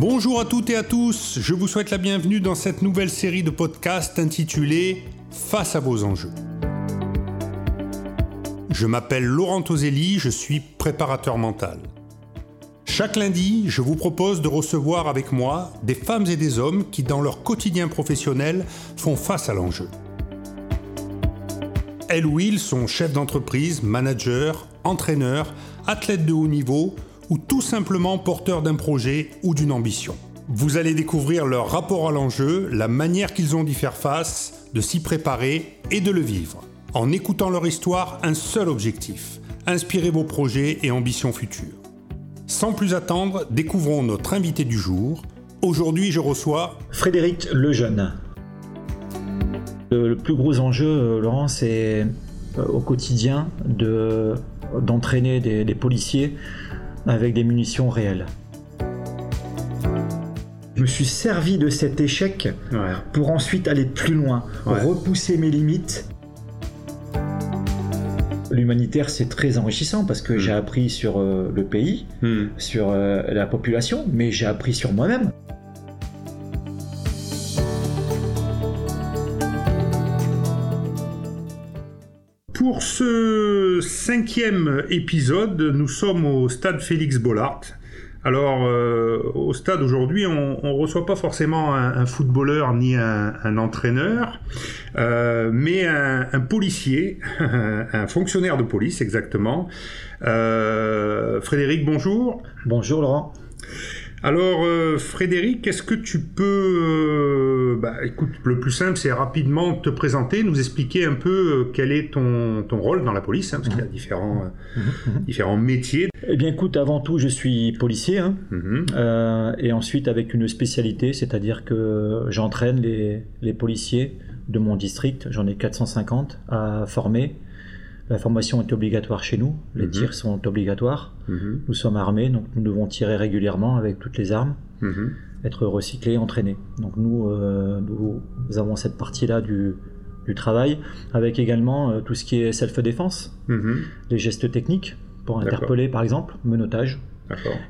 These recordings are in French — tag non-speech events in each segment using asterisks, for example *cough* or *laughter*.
Bonjour à toutes et à tous, je vous souhaite la bienvenue dans cette nouvelle série de podcasts intitulée Face à vos enjeux. Je m'appelle Laurent Toselli, je suis préparateur mental. Chaque lundi, je vous propose de recevoir avec moi des femmes et des hommes qui, dans leur quotidien professionnel, font face à l'enjeu. Elles ou ils sont chefs d'entreprise, managers, entraîneurs, athlètes de haut niveau ou tout simplement porteurs d'un projet ou d'une ambition. Vous allez découvrir leur rapport à l'enjeu, la manière qu'ils ont d'y faire face, de s'y préparer et de le vivre. En écoutant leur histoire, un seul objectif, inspirer vos projets et ambitions futures. Sans plus attendre, découvrons notre invité du jour. Aujourd'hui, je reçois Frédéric Lejeune. Le, plus gros enjeu, euh, Laurent, c'est euh, au quotidien de, d'entraîner des, policiers avec des munitions réelles. Je me suis servi de cet échec pour ensuite aller plus loin, repousser mes limites. L'humanitaire, c'est très enrichissant parce que j'ai hmm. appris sur euh, le pays, hmm. sur la population, mais j'ai appris sur moi-même. Pour ce cinquième épisode, nous sommes au stade Félix Bollard. Alors, euh, au stade aujourd'hui, on ne reçoit pas forcément un, footballeur ni un, entraîneur, euh, mais un, policier, *laughs* un fonctionnaire de police exactement. Euh, Frédéric, bonjour. Bonjour Laurent. Alors euh, Frédéric, est-ce que tu peux, euh, bah, écoute, le plus simple c'est rapidement te présenter, nous expliquer un peu euh, quel est ton, rôle dans la police, hein, parce qu'il y a différents, mhm. Mhm. différents métiers. Eh bien écoute, avant tout je suis policier, hein. mhm. et ensuite avec une spécialité, c'est-à-dire que j'entraîne les, les policiers de mon district, j'en ai 450 à former la formation est obligatoire chez nous, les mhm. tirs sont obligatoires. Mhm. Nous sommes armés, donc nous devons tirer régulièrement avec toutes les armes, mhm. être recyclés, entraînés. Donc nous, euh, nous avons cette partie-là du, du, travail, avec également euh, tout ce qui est self-défense, les gestes techniques pour interpeller par exemple, menottage.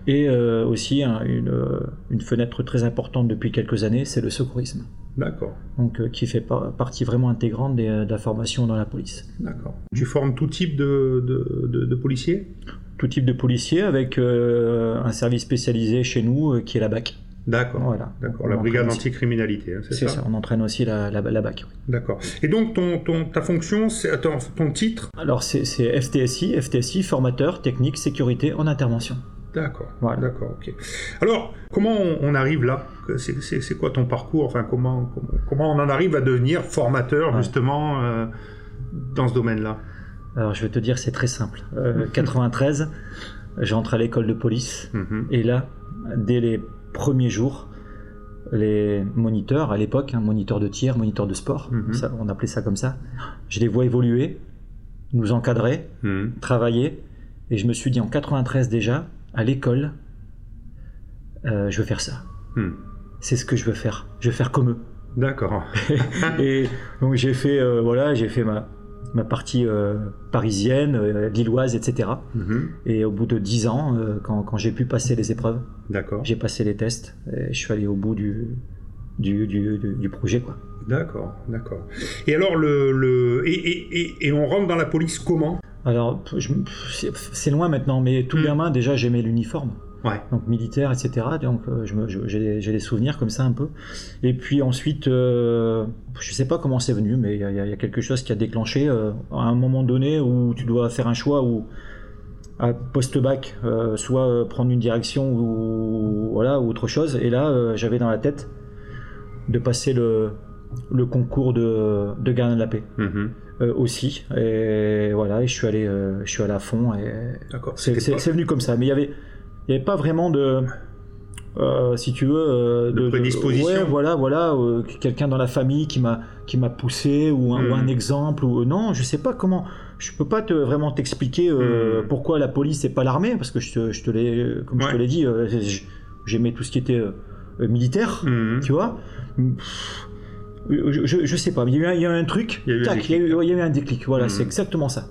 Et euh, aussi une, une, fenêtre très importante depuis quelques années, c'est le secourisme. D'accord. Donc, euh, qui fait partie vraiment intégrante de la formation dans la police. D'accord. Tu formes tout type de, de, policiers? Tout type de policiers avec euh, un service spécialisé chez nous euh, qui est la BAC. D'accord. Voilà. D'accord. La brigade anticriminalité, hein, c'est ça, On entraîne aussi la, la, BAC. D'accord. Et donc ton, ton, ta fonction, c'est ton, ton titre? Alors c'est FTSI, FTSI, formateur technique sécurité en intervention. D'accord. D'accord. Ok. Alors, comment on, arrive là? C'est quoi ton parcours? Enfin, comment, comment, on en arrive à devenir formateur justement euh, dans ce domaine-là? Alors, je vais te dire, c'est très simple. 93, euh, j'entre à l'école de police mhm. et là, dès les premiers jours, les moniteurs, à l'époque, hein, moniteur de tir, moniteur de sport, mhm. on appelait ça comme ça, je les vois évoluer, nous encadrer, mhm. travailler, et je me suis dit en 93 déjà, à l'école, euh, je veux faire ça. Hmm. C'est ce que je veux faire. Je veux faire comme eux. D'accord. *laughs* *laughs* et donc j'ai fait, euh, voilà, j'ai fait ma, ma partie euh, parisienne, lilloise, etc. Mhm. Et au bout de dix ans, quand, quand j'ai pu passer les épreuves, j'ai passé les tests et je suis allé au bout du, du, du, du projet. quoi. D'accord, d'accord. Et alors, le, le et, et, et, on rentre dans la police comment? Alors, c'est loin maintenant, mais tout hmm. gamin, déjà, j'aimais l'uniforme. Ouais. Donc militaire, etc. Donc euh, j'ai des souvenirs comme ça un peu. Et puis ensuite, euh, je sais pas comment c'est venu, mais il y, a quelque chose qui a déclenché euh, à un moment donné où tu dois faire un choix où à post-bac, soit prendre une direction ou voilà ou autre chose. Et là, j'avais dans la tête de passer le, le concours de, de gardien de la paix. Mm-hmm. Euh, aussi. Et voilà, et je suis allé, euh, je suis allé à fond. Et c'est venu comme ça. Mais il y avait, il y avait pas vraiment de, euh, si tu veux, de, prédisposition. ouais, voilà, voilà, quelqu'un dans la famille qui m'a, qui m'a poussé ou un, ou un, hmm. exemple ou non, je sais pas comment. Je peux pas te, vraiment t'expliquer hmm. pourquoi la police et pas l'armée, parce que je te, je te l'ai, comme je te l'ai dit, j'aimais tout ce qui était militaire, hmm. tu vois. Je, je, sais pas, mais il y a eu un, truc, il y, a eu, un déclic, voilà, hmm. c'est exactement ça.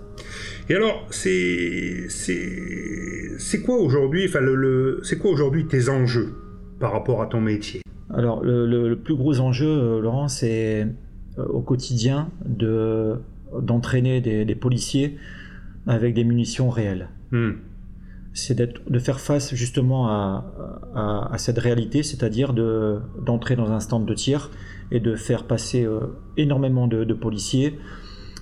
Et alors, c'est c'est quoi aujourd'hui, enfin le, c'est quoi aujourd'hui tes enjeux par rapport à ton métier? Alors, le, plus gros enjeu, Laurent, c'est au quotidien de, d'entraîner des, policiers avec des munitions réelles. Hmm. C'est de faire face justement à, cette réalité, c'est-à-dire d'entrer dans un stand de tir et de faire passer euh, énormément de, policiers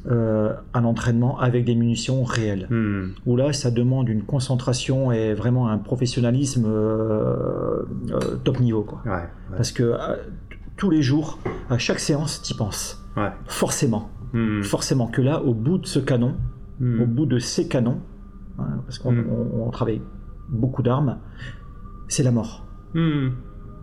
euh, à l'entraînement avec des munitions réelles. Hmm. Où là, ça demande une concentration et vraiment un professionnalisme euh, top niveau. Quoi. Parce que tous les jours, à chaque séance, tu y penses. Forcément. Hmm. Forcément que là, au bout de ce canon, hmm. au bout de ces canons, hein, parce qu'on hmm. travaille beaucoup d'armes, c'est la mort.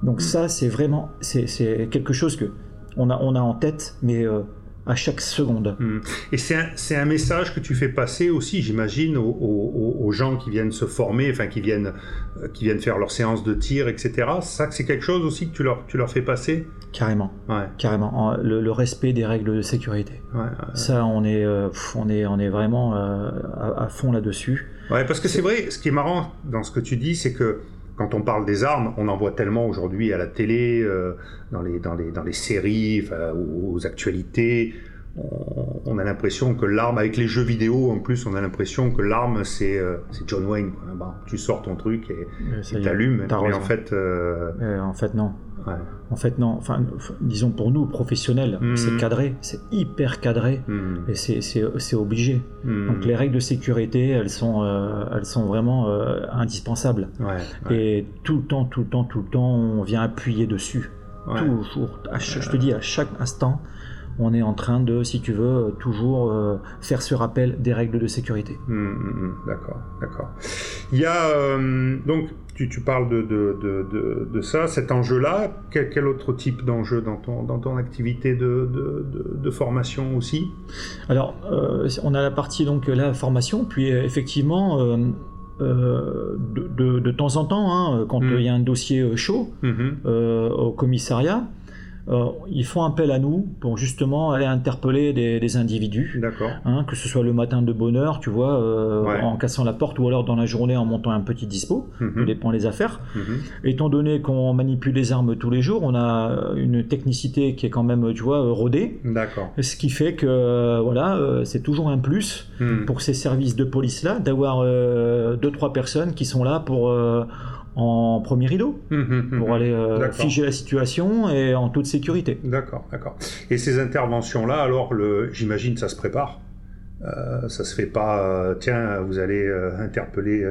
Donc ça, c'est vraiment, c'est quelque chose que on a, on a en tête, mais euh, à chaque seconde. Hmm. Et c'est un, un, message que tu fais passer aussi, j'imagine, aux, gens qui viennent se former, enfin qui viennent, euh, qui viennent faire leur séance de tir, etc. Ça, c'est quelque chose aussi que tu leur, tu leur fais passer? Carrément. Ouais. Carrément. Le, respect des règles de sécurité. Ouais, Ça, on est, euh, on est, on est vraiment euh, à, à, fond là-dessus. Ouais, parce que c'est vrai, ce qui est marrant dans ce que tu dis, c'est que quand on parle des armes, on en voit tellement aujourd'hui à la télé, euh, dans, les, dans, les, dans les séries, aux, actualités. On, a l'impression que l'arme, avec les jeux vidéo en plus, on a l'impression que l'arme c'est euh, John Wayne. tu sors ton truc et tu allumes. Mais en fait, euh, en fait non. En fait, non. Enfin, disons pour nous, professionnels, hmm. c'est cadré, c'est hyper cadré, hmm. et c'est obligé. Hmm. Donc les règles de sécurité, elles sont, euh, elles sont vraiment euh, indispensables. Et tout le temps, tout le temps, tout le temps, on vient appuyer dessus. Toujours. je te dis, à chaque instant, on est en train de, si tu veux, toujours euh, faire ce rappel des règles de sécurité. d'accord, d'accord. Il y a donc tu, parles de, ça, cet enjeu-là. Quel, autre type d'enjeu dans ton, dans ton activité de, formation aussi? Alors, euh, on a la partie donc la formation, puis effectivement. Euh, euh, de, temps en temps, hein, quand mmh. il y a un dossier chaud mmh. au commissariat, euh, ils font appel à nous pour justement aller interpeller des, individus. Hein, que ce soit le matin de bonne heure, tu vois, euh, en cassant la porte ou alors dans la journée en montant un petit dispo. Mhm. Tout dépend des affaires. Mhm. Étant donné qu'on manipule les armes tous les jours, on a une technicité qui est quand même, tu vois, rodée. D'accord. Ce qui fait que, voilà, euh, c'est toujours un plus mhm. pour ces services de police-là d'avoir deux, trois personnes qui sont là pour en premier rideau hum, hum, hum, pour aller euh, figer la situation et en toute sécurité. D'accord, d'accord. Et ces interventions-là, alors, j'imagine, ça se prépare. Euh, ça se fait pas, euh, tiens, vous allez euh, interpeller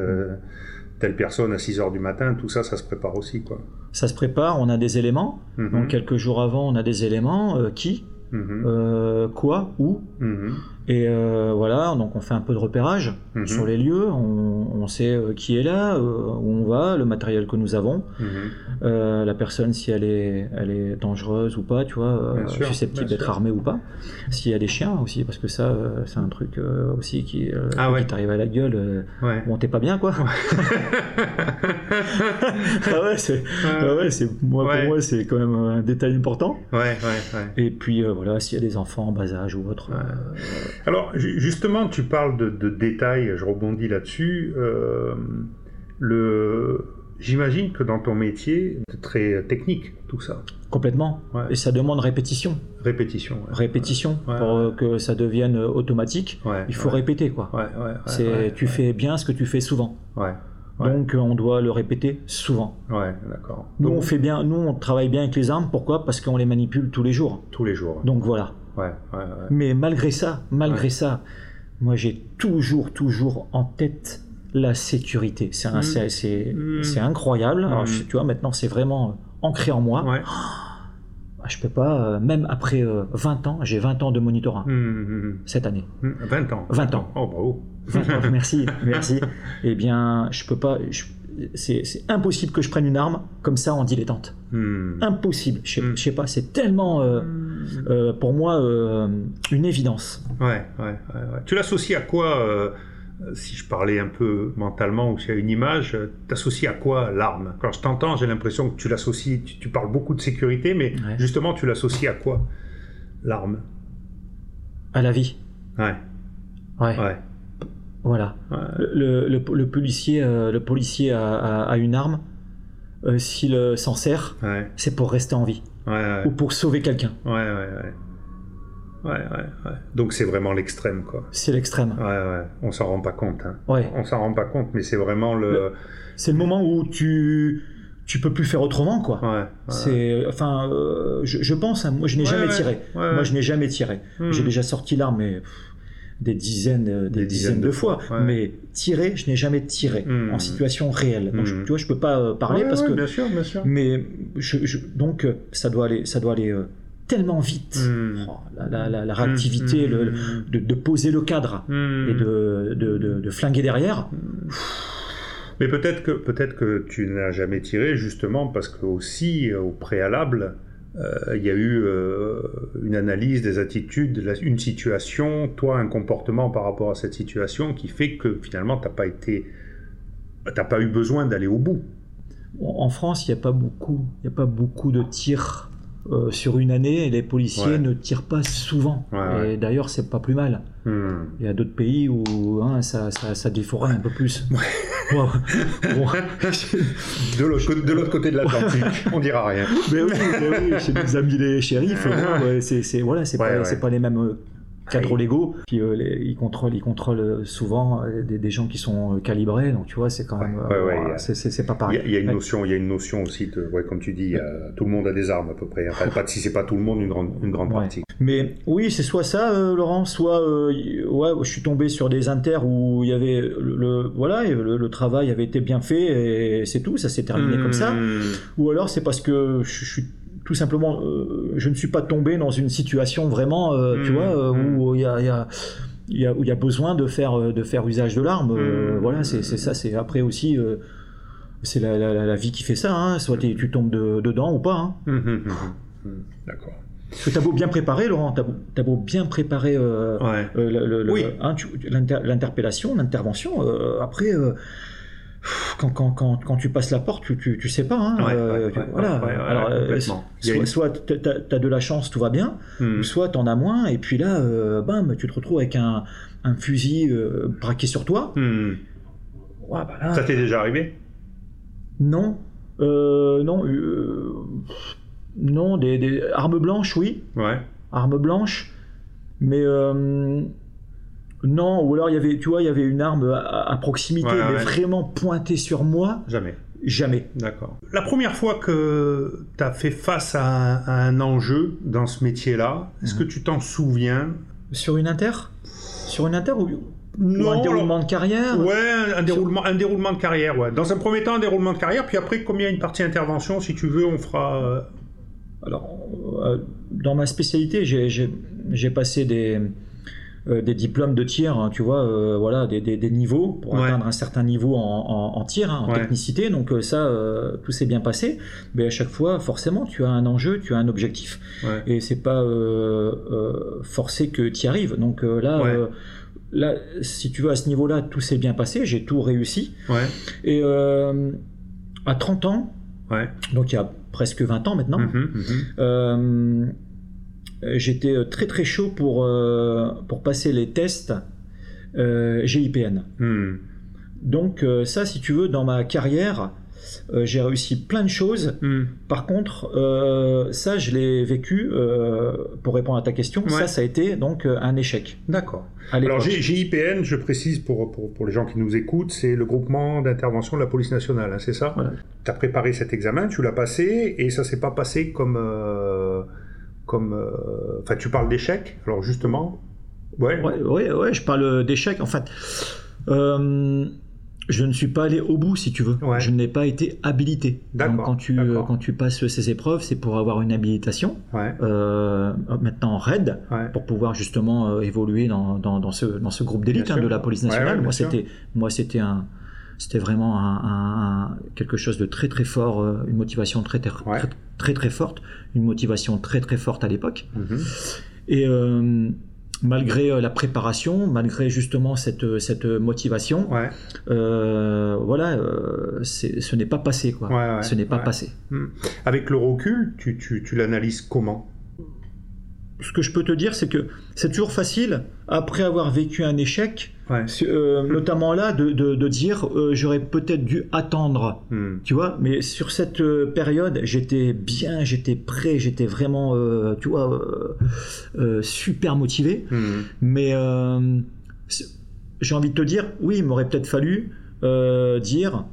telle personne à 6 heures du matin, tout ça, ça se prépare aussi, quoi. Ça se prépare, on a des éléments. Donc, quelques jours avant, on a des éléments. qui Quoi Où et euh, voilà, donc on fait un peu de repérage mhm. sur les lieux, on, sait euh, qui est là, euh, où on va, le matériel que nous avons, mhm. la personne si elle est, elle est dangereuse ou pas, tu vois, susceptible d'être armée ou pas, s'il y a des chiens aussi, parce que ça, c'est un truc aussi qui, ah qui t'arrive à la gueule, ouais. bon t'es pas bien quoi. *laughs* ah ouais, c'est, ah ouais, moi pour moi c'est quand même un détail important. Et puis voilà, s'il y a des enfants en bas âge ou autre. Alors, justement, tu parles de, détails, je rebondis là-dessus. Euh, j'imagine que dans ton métier, c'est très technique tout ça. Complètement. Et ça demande répétition. Répétition. Répétition pour que ça devienne automatique. il faut répéter quoi. c'est tu fais bien ce que tu fais souvent. Donc on doit le répéter souvent. Ouais, d'accord. Nous on fait bien, nous on travaille bien avec les armes. Pourquoi? Parce qu'on les manipule tous les jours. Tous les jours. Donc voilà. Mais malgré ça, malgré ça, moi j'ai toujours, toujours en tête la sécurité. C'est mmh. mmh. incroyable. Mmh. tu vois, maintenant c'est vraiment ancré en moi. Oh, je peux pas, euh, même après 20 euh, ans, j'ai 20 ans de monitorat cette année. 20 ans 20 ans. Oh, bravo. merci, merci. *laughs* Eh bien, je peux pas c'est impossible que je prenne une arme comme ça en dilettante. Hmm. Impossible. Je, hmm. sais pas, c'est tellement euh, hmm. euh, pour moi euh, une évidence. Ouais, ouais, ouais, Tu l'associes à quoi si je parlais un peu mentalement ou si y a une image, t'associes à quoi l'arme? Quand je t'entends, j'ai l'impression que tu l'associes, tu, parles beaucoup de sécurité, mais justement, tu l'associes à quoi l'arme? À la vie. Ouais. Ouais. ouais. Voilà. Le, policier, le policier euh, a, une arme euh, s'il euh, s'en sert, c'est pour rester en vie ou pour sauver quelqu'un. Ouais, ouais, ouais. Ouais, ouais, ouais. Donc c'est vraiment l'extrême, quoi. C'est l'extrême. Ouais, ouais. On s'en rend pas compte. Hein. Ouais. On s'en rend pas compte, mais c'est vraiment le. C'est le moment où tu tu peux plus faire autrement, quoi. Ouais, C'est, enfin, euh, je, pense. Hein, moi, je n'ai jamais tiré. moi, je n'ai jamais tiré. Hmm. J'ai déjà sorti l'arme, mais des dizaines, euh, des, dizaines, de, fois. Mais tirer, je n'ai jamais tiré en hmm. situation réelle. Donc, hmm. tu vois, je peux pas euh, parler parce que. Bien sûr, bien sûr. Mais je, donc, ça doit aller, ça doit aller tellement vite. Oh, la, la, réactivité, le, de, poser le cadre et de, de, flinguer derrière. Mais peut-être que, peut-être que tu n'as jamais tiré justement parce que aussi au préalable, euh, il y a eu euh, une analyse des attitudes, une situation, toi un comportement par rapport à cette situation qui fait que finalement tu n'as pas été, t'as pas eu besoin d'aller au bout. En France, il n'y a pas beaucoup, il a pas beaucoup de tirs euh, sur une année, les policiers ne tirent pas souvent. et d'ailleurs, c'est pas plus mal. Hmm. Il y a d'autres pays où hein, ça, ça, un peu plus. *laughs* *laughs* de l'autre côté de l'Atlantique, on dira rien. Mais *laughs* oui, mais oui chez nos amis les shérifs, c'est voilà, c'est pas, pas, les mêmes euh, cadres légaux. Puis euh, ils contrôlent, ils contrôlent souvent euh, des, des, gens qui sont euh, calibrés. Donc tu vois, c'est quand même, c'est pas pareil. Il y, a une notion, il y a une notion aussi de, ouais, comme tu dis, tout le monde a des armes à peu près. Enfin, pas si c'est pas tout le monde, une grande, une grande partie. Mais oui, c'est soit ça, Laurent, soit ouais, je suis tombé sur des inters où il y avait le, voilà, le, travail avait été bien fait et c'est tout, ça s'est terminé comme ça. Hmm. Ou alors c'est parce que je, je suis tout simplement, euh, je ne suis pas tombé dans une situation vraiment, euh, tu mmh, vois, euh, mmh. où il y a, y a il y a, où il y a besoin de faire, de faire usage de l'arme. Mmh, voilà, c'est ça. C'est après aussi, c'est la, la, vie qui fait ça. Hein. Soit tu tombes dedans ou pas. Hein. D'accord. Tu as beau bien préparer, Laurent, tu as, beau bien préparer ouais. hein, l'interpellation, l'intervention. après, quand, quand, quand, quand, tu passes la porte, tu, tu, tu sais pas. Hein, euh, voilà. Alors, euh, soit, tu as, de la chance, tout va bien, hmm. ou soit tu en as moins, et puis là, euh, bam, tu te retrouves avec un, un fusil braqué sur toi. Hmm. Bah Ça t'est déjà arrivé? Non. non. non, des, des, armes blanches, oui. Ouais. Armes blanches. Mais non, ou alors il y avait, tu vois, il y avait une arme à, proximité, mais vraiment pointée sur moi. Jamais. Jamais. D'accord. La première fois que tu as fait face à un, enjeu dans ce métier-là, est-ce que mhm. tu t'en souviens? Sur une inter? Sur une inter ou, non, un déroulement de carrière? Ouais, un déroulement, un déroulement de carrière, ouais. Dans un premier temps, un déroulement de carrière, puis après, comme il y a une partie intervention, si tu veux, on fera... Euh, alors, euh, dans ma spécialité, j'ai passé des euh, des diplômes de tir, hein, tu vois, euh, voilà, des, des, niveaux pour atteindre un certain niveau en, en, tir, hein, en technicité. Donc euh, ça, tout s'est bien passé. Mais à chaque fois, forcément, tu as un enjeu, tu as un objectif, et c'est pas forcé que tu y arrives. Donc là. Là, si tu veux, à ce niveau-là, tout s'est bien passé, j'ai tout réussi. Et à 30 ans, donc il y a presque 20 ans maintenant, mmh, mmh. Euh, j'étais euh, très très chaud pour, euh, pour passer les tests GIPN. Hmm. Donc ça, si tu veux, dans ma carrière, j'ai réussi plein de choses. Hmm. Par contre, ça, je l'ai vécu, pour répondre à ta question, ça, ça a été donc un échec. D'accord. Alors GIPN, je précise pour, pour, pour, les gens qui nous écoutent, c'est le groupement d'intervention de la police nationale, hein, c'est ça? Tu as préparé cet examen, tu l'as passé, et ça s'est pas passé comme comme. Euh, enfin, tu parles d'échecs, alors justement. Ouais. Ouais, ouais, je parle d'échecs. En fait, euh, je ne suis pas allé au bout, si tu veux. Je n'ai pas été habilité. Donc, quand tu, quand tu passes ces épreuves, c'est pour avoir une habilitation. Euh, maintenant RAID, pour pouvoir justement évoluer dans, dans, ce, dans ce groupe d'élite hein, de la police nationale. moi, c'était, moi, c'était un c'était vraiment un, quelque chose de très très fort, euh, une motivation très très, très très, forte, une motivation très très forte à l'époque. Mm-hmm. Et euh, malgré euh, la préparation, malgré justement cette, cette motivation, voilà, ce n'est pas passé quoi. ce n'est pas passé. Mm. Avec le recul, tu, tu, tu l'analyses comment? Ce que je peux te dire, c'est que c'est toujours facile, après avoir vécu un échec, Ouais. Euh, notamment là, de, de, de dire euh, j'aurais peut-être dû attendre, Hmm. tu vois. Mais sur cette euh, période, j'étais bien, j'étais prêt, j'étais vraiment, euh, tu vois, super motivé. Hmm. Mais j'ai envie de te dire, oui, il m'aurait peut-être fallu dire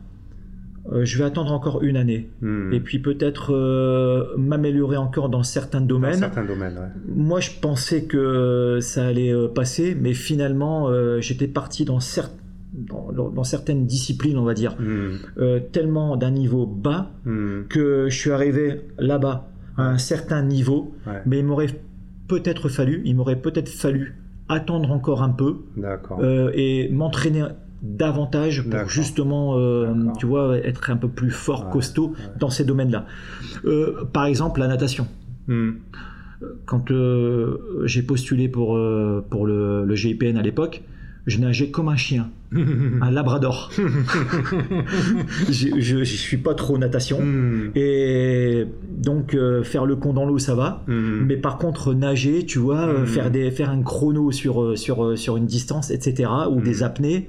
euh, je vais attendre encore une année. Hmm. Et puis peut-être euh, m'améliorer encore dans certains Dans domaines. certains domaines, ouais. Moi, je pensais que ça allait euh, passer, mais finalement, euh, j'étais parti dans, cer- dans, dans- dans certaines disciplines, on va dire, Hmm. tellement d'un niveau bas Hmm. que je suis arrivé là-bas à un certain niveau, Ouais. mais il m'aurait peut-être fallu, il m'aurait peut-être fallu attendre encore un peu et m'entraîner davantage pour justement, euh, tu vois, être un peu plus fort, Ouais, costaud dans ces domaines-là. Euh, par exemple, la natation. Hmm. Quand euh, j'ai postulé pour, pour le, le GIPN à l'époque, je nageais comme un chien, *laughs* un labrador. *laughs* je, je suis pas trop natation. Hmm. Et donc euh, faire le con dans l'eau ça va, Hmm. mais par contre nager, tu vois, Mm. faire des faire un chrono sur sur sur une distance, etc. ou des apnées,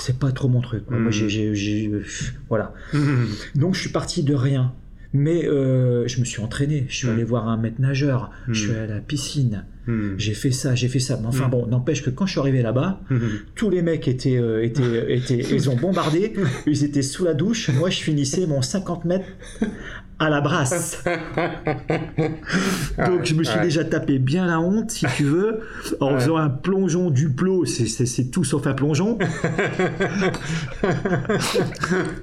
c'est pas trop mon truc. Moi j'ai j'ai- voilà. Hmm. Donc je suis parti de rien. Mais euh, je me suis entraîné, je suis Mm. allé voir un maître nageur, Mm. je suis allé à la piscine, Hmm. j'ai fait ça, j'ai fait ça. Mais enfin bon, n'empêche que quand je suis arrivé là-bas, Hmm. tous les mecs étaient, euh, étaient, *laughs* étaient, ils ont bombardé, ils étaient sous la douche. Moi, je finissais mon 50 mètres à la brasse. *laughs* Donc, je me suis Ouais. déjà tapé bien la honte, si tu veux, en Ouais. faisant un plongeon du plot. C'est- tout sauf un plongeon. *laughs*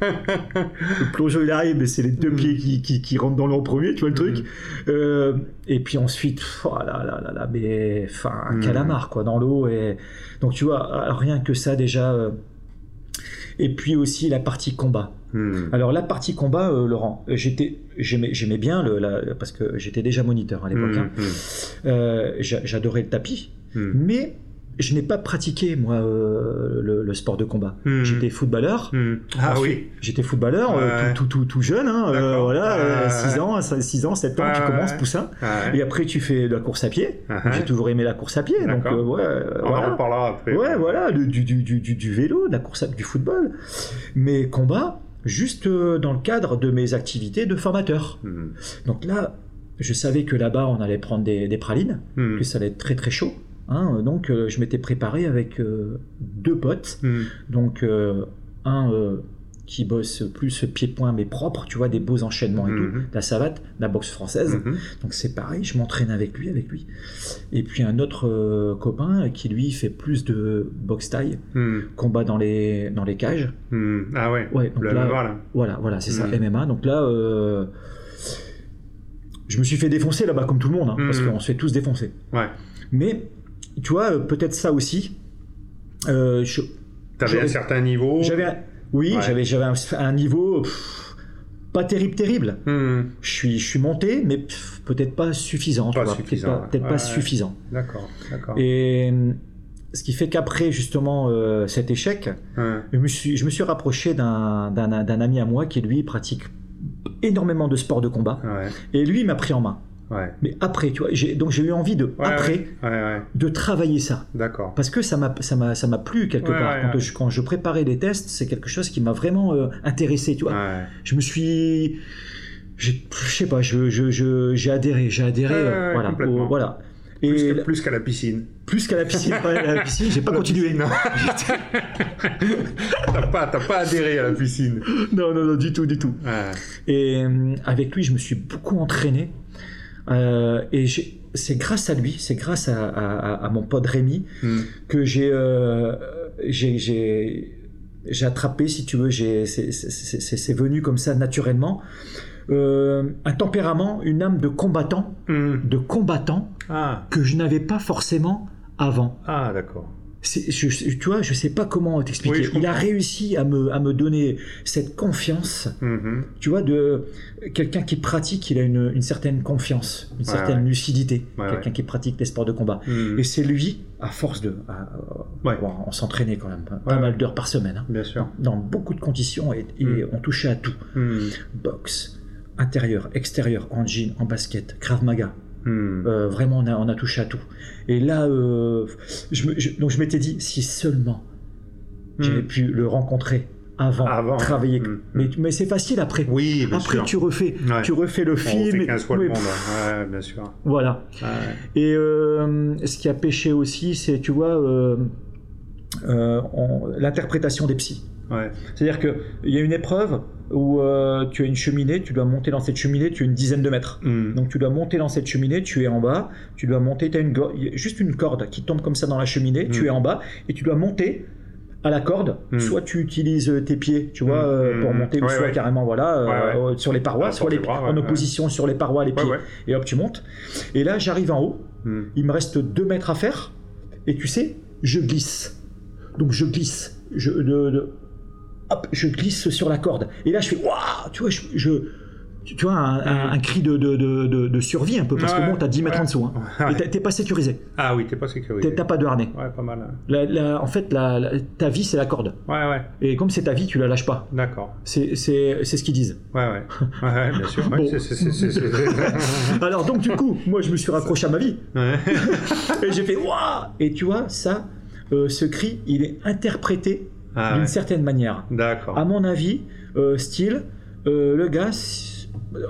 Le plongeon, il arrive, mais c'est les deux Mm. pieds qui, qui, qui rentrent dans l'eau en premier, tu vois le truc. Mm. Euh, et puis ensuite, oh là là là là, mais enfin, un Mm. calamar quoi dans l'eau. Et donc tu vois, rien que ça déjà. euh, Et puis aussi la partie combat. Hmm. Alors la partie combat, euh, Laurent, j'étais, j'aimais, bien le, la- parce que j'étais déjà moniteur à l'époque. hein. Hmm. Euh, j'a- j'adorais le tapis, Hmm. mais je n'ai pas pratiqué moi euh, le, le sport de combat. Hmm. J'étais footballeur. Hmm. Ah Ensuite, oui. J'étais footballeur, euh, tout, tout, tout, tout jeune, hein, euh, voilà, Ouais. 6 ans, 6 ans, 7 ans, tu commences, ouais. poussin. Et après, tu fais de la course à pied. Ah, J'ai toujours aimé la course à pied, donc euh, ouais, euh, On en voilà. reparlera après. Ouais, voilà, du, du, du, du, du- du vélo, de la course à du football. Mais combat, juste euh, dans le cadre de mes activités de formateur. Hmm. Donc là, je savais que là-bas, on allait prendre des, des pralines, Hmm. que ça allait être très très chaud. hein. donc euh, je m'étais préparé avec euh, deux potes. Hmm. Donc un qui bosse plus pied-point mais propre, tu vois, des beaux enchaînements et Mhm. tout, de la savate, la boxe française. Mhm. Donc c'est pareil, je m'entraîne avec lui, avec lui. Et puis un autre euh, copain qui lui fait plus de boxe taille, Hmm. combat dans les, dans les cages. Ah ouais. Ouais, donc Le là, voilà. voilà, voilà, c'est ça, Mhm. MMA. Donc là, euh, je me suis fait défoncer là-bas comme tout le monde, hein, parce Mhm. qu'on se fait tous défoncer. Ouais. Mais tu vois, euh, peut-être ça aussi. euh, je- T'avais un certain niveau. J'avais, oui, Ouais. j'avais, j'avais un, un niveau pff, pas terrible, terrible. Hmm. Je suis, je suis monté, mais pff, peut-être pas suffisant. tu Pas vois, suffisant, Peut-être pas, ouais. suffisant. D'accord. D'accord. Et ce qui fait qu'après justement euh, cet échec, Hmm. je me suis, je me suis rapproché d'un, d'un, d'un ami à moi qui lui pratique énormément de sports de combat. Et lui il m'a pris en main. Ouais. Mais après, tu vois, donc j'ai eu envie de Ouais, après Ouais. De travailler ça. D'accord. Parce que ça m'a, ça m'a, ça m'a plu quelque part. quand. Je, quand je préparais les tests, c'est quelque chose qui m'a vraiment euh, intéressé, tu vois. Je me suis, je sais pas, je, j'ai adhéré, j'ai adhéré, euh, voilà, au- voilà. Plus que- qu'à la piscine. plus qu'à la piscine, pas à la piscine, j'ai pas La continué. *laughs* T'as pas, pas adhéré à la piscine. non, non, non, du tout, du tout. Et euh, avec lui, je me suis beaucoup entraîné. Euh, et c'est grâce à lui, c'est grâce à, à- à mon pote Rémi Hmm. que j'ai euh, j'ai- j'ai j'ai attrapé, si tu veux, c'est venu comme ça naturellement. Euh, un tempérament, une âme de combattant, Hmm. de combattant Ah. que je n'avais pas forcément avant. Ah, d'accord. Je, tu vois, je sais pas comment t'expliquer. Oui, Il a réussi à me, à me donner cette confiance Mhm. tu vois, de quelqu'un qui pratique, il a une, une certaine confiance, une Ouais, certaine ouais. lucidité, Ouais, quelqu'un qui pratique les sports de combat. Hmm. Et c'est lui, à force de, à- bon, on s'entraînait quand même, pas Ouais, mal d'heures par semaine, hein, Bien sûr. dans beaucoup de conditions, et, et Mm. on touchait à tout. Hmm. Boxe, intérieur, extérieur, en jean, en basket, krav maga, Hmm. Euh, vraiment, on a, on a, touché à tout. Et là, euh, je, donc je m'étais dit, si seulement j'avais hmm. pu le rencontrer avant, avant travailler. Hmm. Mais, mais c'est facile après. Oui, après tu refais, tu refais le film. On fait le monde. Ouais, bien sûr. Voilà. Et euh, ce qui a pêché aussi, c'est, tu vois, l'interprétation des psys. C'est-à-dire qu'il y a une épreuve où euh, tu as une cheminée, tu dois monter dans cette cheminée, tu as une dizaine de mètres. Hmm. Donc tu dois monter dans cette cheminée, tu es en bas, tu dois monter, tu as une, juste une corde qui tombe comme ça dans la cheminée, tu hmm. es en bas, et tu dois monter à la corde, hmm. soit tu utilises euh, tes pieds, tu vois, euh, pour monter, ou soit carrément, voilà, sur les parois, soit les, en opposition sur les parois, les pieds, et hop, tu montes. Et là, j'arrive en haut, il me reste deux mètres à faire, et tu sais, je glisse. Donc je glisse. Je, de, je glisse sur la corde. Et là, je fais, waouh, tu vois, je, tu vois, un, cri de, de, survie un peu, parce que bon, t'as 10 mètres en dessous, hein. et t'es pas sécurisé. Ah oui, t'es pas sécurisé. T'as pas de harnais. Ouais, pas mal. Hein. en fait, ta vie, c'est la corde. Ouais, ouais. Et comme c'est ta vie, tu la lâches pas. D'accord. C'est ce qu'ils disent. Ouais, ouais. Ouais, bien sûr. *laughs* *laughs* Alors, donc, du coup, moi, je me suis raccroché à ma vie. *laughs* et j'ai fait, waouh Et tu vois, ça, euh, ce cri, il est interprété ah d'une certaine manière. D'accord. À mon avis, euh, style, euh, le gars,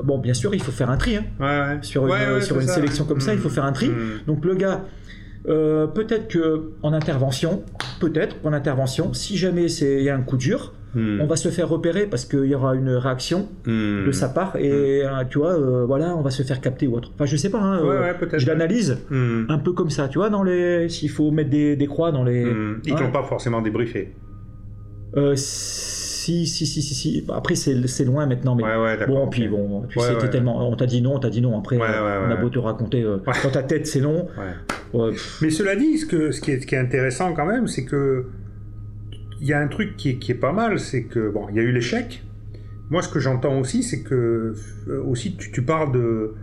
bon, bien sûr, il faut faire un tri. Hein. Ouais, sur une, sur une sélection comme ça, il faut faire un tri. Hmm. Donc le gars, euh, peut-être que en intervention, peut-être en intervention, si jamais il y a un coup dur, hmm. on va se faire repérer parce qu'il y aura une réaction hmm. de sa part et tu vois, voilà, on va se faire capter ou autre. Enfin, je sais pas. Hein, je l'analyse un peu comme ça, tu vois, dans les, s'il faut mettre des, des, croix dans les. Ils n'ont pas forcément débriefé. Euh, si, si, si, si, si. Après, c'est loin maintenant, mais bon, puis bon, tu sais, tellement. On t'a dit non, on t'a dit non. Après, on a beau te raconter. Euh, dans ta tête, c'est non. mais cela dit, ce, que, ce, qui est, ce qui est intéressant quand même, c'est que. Il y a un truc qui est, qui est pas mal, c'est que, bon, il y a eu l'échec. Moi, ce que j'entends aussi, c'est que. Euh, aussi, tu, tu parles de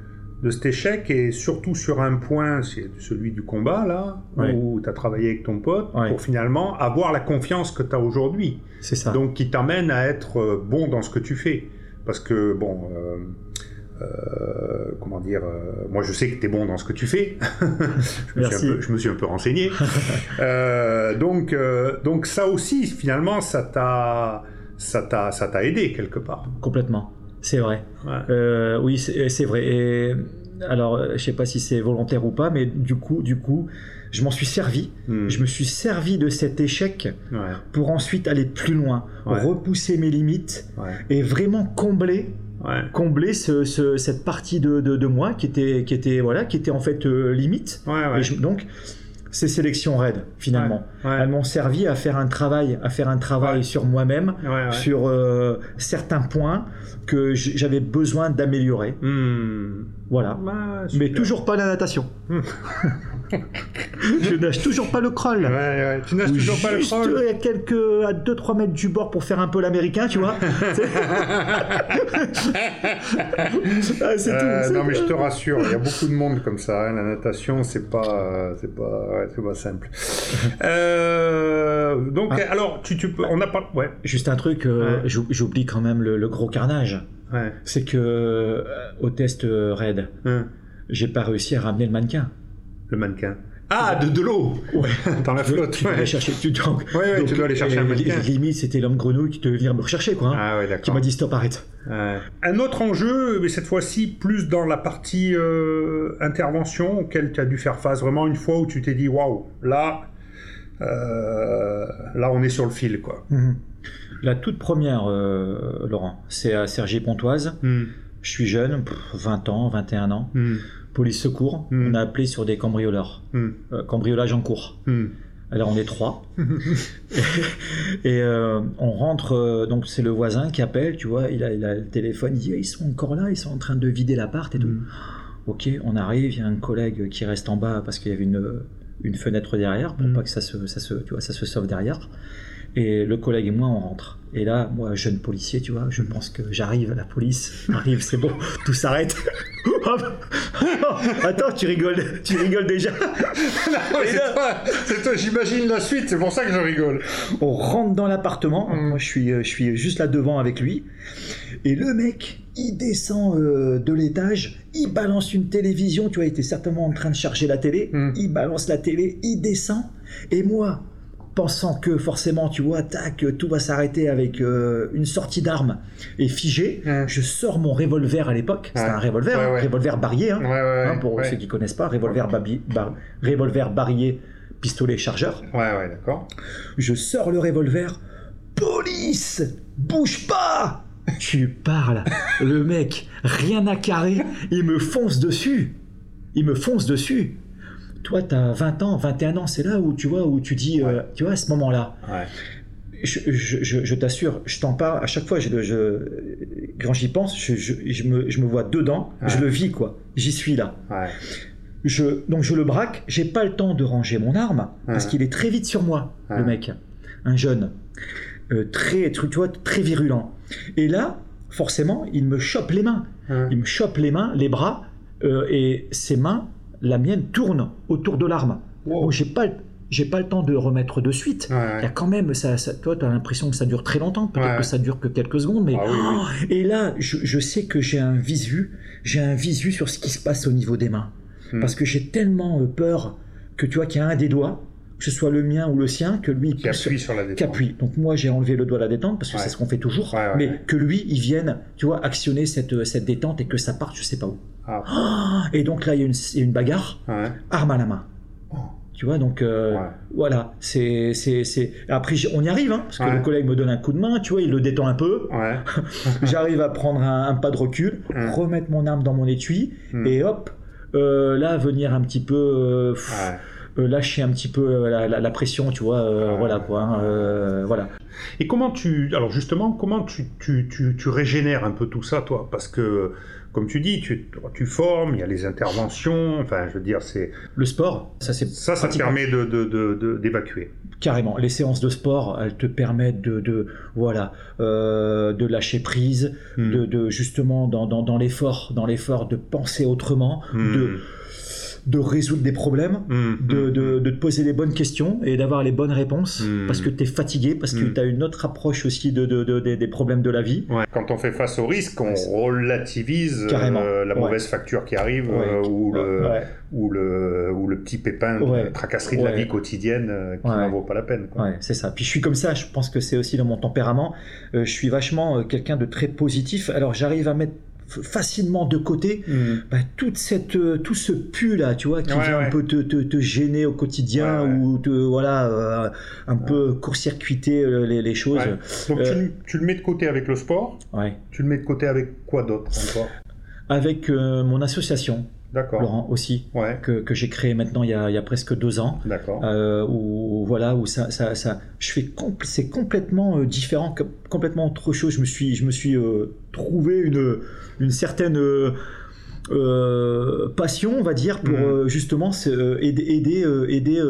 de cet échec et surtout sur un point, c'est celui du combat là, où tu as travaillé avec ton pote pour finalement avoir la confiance que tu as aujourd'hui. C'est ça. Donc qui t'amène à être euh, bon dans ce que tu fais. Parce que bon, euh, euh, comment dire, moi je sais que tu es bon dans ce que tu fais. *laughs* je, me Merci. Peu, je, me suis un peu renseigné. *laughs* donc, donc ça aussi finalement ça t'a ça t'a ça t'a aidé quelque part. Complètement. C'est vrai. Euh, oui, c'est vrai. Et alors, je sais pas si c'est volontaire ou pas, mais du coup, du coup, je m'en suis servi. Hmm. Je me suis servi de cet échec pour ensuite aller plus loin, repousser mes limites et vraiment combler. combler cette partie de, de, moi qui était, qui était, voilà, qui était en fait euh, limite. Et donc, ces sélections raides finalement. Elles m'ont servi à faire un travail, à faire un travail sur moi-même, sur euh, certains points que j'avais besoin d'améliorer. Hmm. Voilà. Bah, Mais toujours pas la natation. Je nage toujours *laughs* pas le crawl. Tu nages toujours pas le crawl. à quelques à 2-3 mètres du bord pour faire un peu l'américain, tu vois. *laughs* ah, euh, tout. Non mais je te rassure, il y a beaucoup de monde comme ça. Hein. La natation, c'est pas, c'est pas, c'est pas simple. *laughs* Euh, donc ah. alors, tu, tu peux, on a pas, ouais. Juste un truc, euh, j'oublie quand même le, gros carnage. C'est que au test raid, j'ai pas réussi à ramener le mannequin le mannequin. Ah, de, de l'eau ouais. Dans la flotte. Tu, dois chercher, tu, donc, ouais, tu dois aller chercher un mannequin. Limite, c'était l'homme grenouille qui devait venir me rechercher, quoi. Hein, ah ouais, d'accord. Qui m'a dit stop, arrête. Un autre enjeu, mais cette fois-ci plus dans la partie euh, intervention auquel tu as dû faire face vraiment une fois où tu t'es dit waouh, là, euh, là on est sur le fil, quoi. Mhm. La toute première, euh, Laurent, c'est à Sergi Pontoise. Hmm. Je suis jeune, 20 ans, 21 ans. Hmm police secours, hmm. on a appelé sur des cambrioleurs. Hmm. Euh, cambriolage en cours. Hmm. Alors on est trois. *laughs* *laughs* et euh, on rentre, euh, donc c'est le voisin qui appelle, tu vois, il a, il a, le téléphone, il dit ils sont encore là, ils sont en train de vider l'appart et tout. *gasps* Ok, on arrive, il y a un collègue qui reste en bas parce qu'il y avait une, une fenêtre derrière pour pas que ça se, ça se, tu vois, ça se sauve derrière. Et le collègue et moi, on rentre. Et là, moi, jeune policier, tu vois, je pense que j'arrive, la police *laughs* arrive, c'est bon, tout s'arrête. *laughs* Attends, tu rigoles, tu rigoles déjà. *laughs* c'est toi, j'imagine la suite, c'est pour ça que je rigole. On rentre dans l'appartement, mm. moi je suis, euh, je suis juste là devant avec lui, et le mec, il descend euh, de l'étage, il balance une télévision, tu vois, il était certainement en train de charger la télé, mm. il balance la télé, il descend, et moi, pensant que forcément, tu vois, tac, tout va s'arrêter avec euh, une sortie d'armes et figé, je sors mon revolver à l'époque. C'était un revolver, un hein, revolver barrier, hein, hein, pour ceux qui connaissent pas, revolver, revolver barillet, pistolet chargeur. Ouais, ouais, d'accord. Je sors le revolver. Police, bouge pas. Tu parles, le mec, rien à carrer, il me fonce dessus. Il me fonce dessus toi, tu as 20 ans, 21 ans, c'est là où tu vois, où tu dis, euh, tu vois, à ce moment-là. Je, t'assure, je t'en parle à chaque fois. quand j'y pense, je, me, vois dedans, je le vis quoi. J'y suis là. donc je le braque. J'ai pas le temps de ranger mon arme parce qu'il est très vite sur moi, le mec, un jeune, euh, très, tu vois, très virulent. Et là, forcément, il me chope les mains. Il me chope les mains, les bras, euh, et ses mains la mienne tourne autour de l'arme. Wow. j'ai pas j'ai pas le temps de remettre de suite. Il y a quand même, ça, toi, tu as l'impression que ça dure très longtemps, peut-être que ça dure que quelques secondes, mais ah oh, et là, je, sais que j'ai un visu, j'ai un visu sur ce qui se passe au niveau des mains, hmm. parce que j'ai tellement euh, peur que tu vois qu'il y a un des doigts, que ce soit le mien ou le sien, que lui qui appuie sur la détente. appuie. Donc moi, j'ai enlevé le doigt à la détente parce que c'est ce qu'on fait toujours, mais que lui, il vienne, tu vois, actionner cette cette détente et que ça parte, je sais pas où. Ah. *gasps* et donc là, il y a une, bagarre, arme à la main. Oh. Tu vois, donc euh, voilà, c'est, c'est, Après, on y arrive, hein, parce que le collègue me donne un coup de main, tu vois, il le détend un peu. *laughs* J'arrive à prendre un, pas de recul, remettre mon arme dans mon étui, hmm. et hop, euh, là, venir un petit peu. Euh, lâcher un petit peu la, pression, tu vois, voilà quoi, hein, voilà. Et comment tu, alors justement, comment tu, tu, tu, tu, régénères un peu tout ça, toi? Parce que comme tu dis, tu, tu formes, il y a les interventions, enfin, je veux dire, c'est... Le sport, ça c'est... Ça, ça te permet d'évacuer. De, de, Carrément. Les séances de sport, elles te permettent de, voilà, euh, de lâcher prise, hmm. de, justement, dans, dans, dans l'effort, dans l'effort de penser autrement, hmm. de de résoudre des problèmes, mmh, mmh, de, de, mmh. de, te poser les bonnes questions et d'avoir les bonnes réponses parce que tu es fatigué, parce que tu as une autre approche aussi de, des problèmes de la vie. Quand on fait face au risque, on relativise euh, la mauvaise facture qui arrive euh, ou, le, ou, le, ou le petit pépin de tracasserie de la vie quotidienne euh, qui n'en vaut pas la peine. Ouais, c'est ça. Puis je suis comme ça, je pense que c'est aussi dans mon tempérament. je suis vachement quelqu'un de très positif. Alors j'arrive à mettre facilement de côté mm. bah, toute cette euh, tout ce pu là tu vois qui vient un peu te, te, gêner au quotidien ou te voilà euh, un peu court-circuiter euh, les, les, choses. Donc tu, tu, le mets de côté avec le sport? Tu le mets de côté avec quoi d'autre encore? Avec mon association Laurent aussi, que, que j'ai créé maintenant il y, a, il y, a, presque deux ans. D'accord. Euh, où voilà, où ça, ça, ça je fais c'est complètement euh, différent, complètement autre chose. Je me suis, je me suis euh, trouvé une, une certaine euh, passion, on va dire, pour mm. euh, justement euh, aider, aider, aider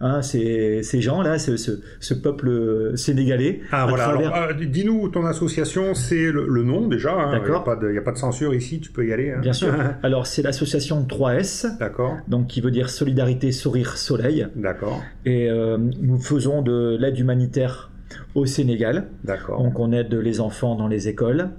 hein, ces, ces gens-là, ce, ce, peuple sénégalais. Ah voilà. Dis-nous ton association, c'est le, nom déjà. Hein. D'accord. Il n'y a, pas de censure ici, tu peux y aller. Hein. Bien sûr. *laughs* Alors c'est l'association 3S. D'accord. Donc qui veut dire Solidarité, Sourire, Soleil. D'accord. Et nous faisons de l'aide humanitaire au Sénégal. D'accord. Donc on aide les enfants dans les écoles,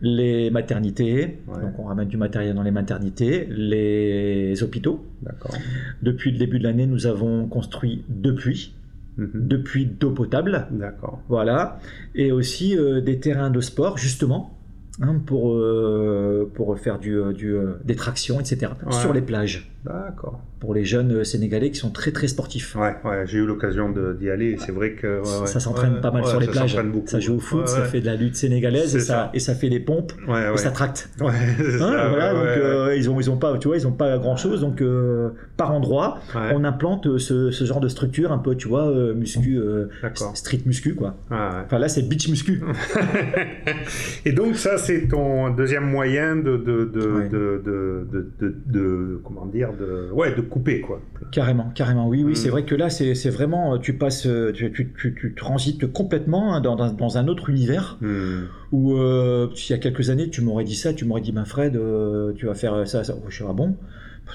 les maternités, donc on ramène du matériel dans les maternités, les hôpitaux. D'accord. Depuis le début de l'année, nous avons construit deux puits. Mhm. Depuis d'eau potable. D'accord. Voilà. Et aussi euh, des terrains de sport, justement, hein, pour, euh, pour faire du, euh, du des tractions, etc. Sur les plages. D'accord. Pour les jeunes euh, Sénégalais qui sont très très sportifs. Ouais, ouais j'ai eu l'occasion d'y aller. C'est vrai que ça s'entraîne pas mal sur les plages. Ça joue au foot, ça fait de la lutte sénégalaise et ça, et ça fait les pompes et ça tracte. *laughs* Ouais, hein, ça, voilà, donc euh, ils ont ils ont pas tu vois ils ont pas grand chose donc euh, par endroit on implante ce, ce, genre de structure un peu tu vois muscu street muscu quoi. Enfin là c'est beach muscu. *laughs* et donc ça c'est ton deuxième moyen de de de, de, de, de comment dire manière de, ouais, de couper, quoi. Carrément, carrément, oui, oui. Mm. C'est vrai que là, c'est vraiment, tu passes, euh, tu, tu, tu, tu transites complètement hein, dans, dans, dans un autre univers Hmm. où, euh, il y a quelques années, tu m'aurais dit ça, tu m'aurais dit, ben Fred, euh, tu vas faire ça, ça. Je suis ah bon.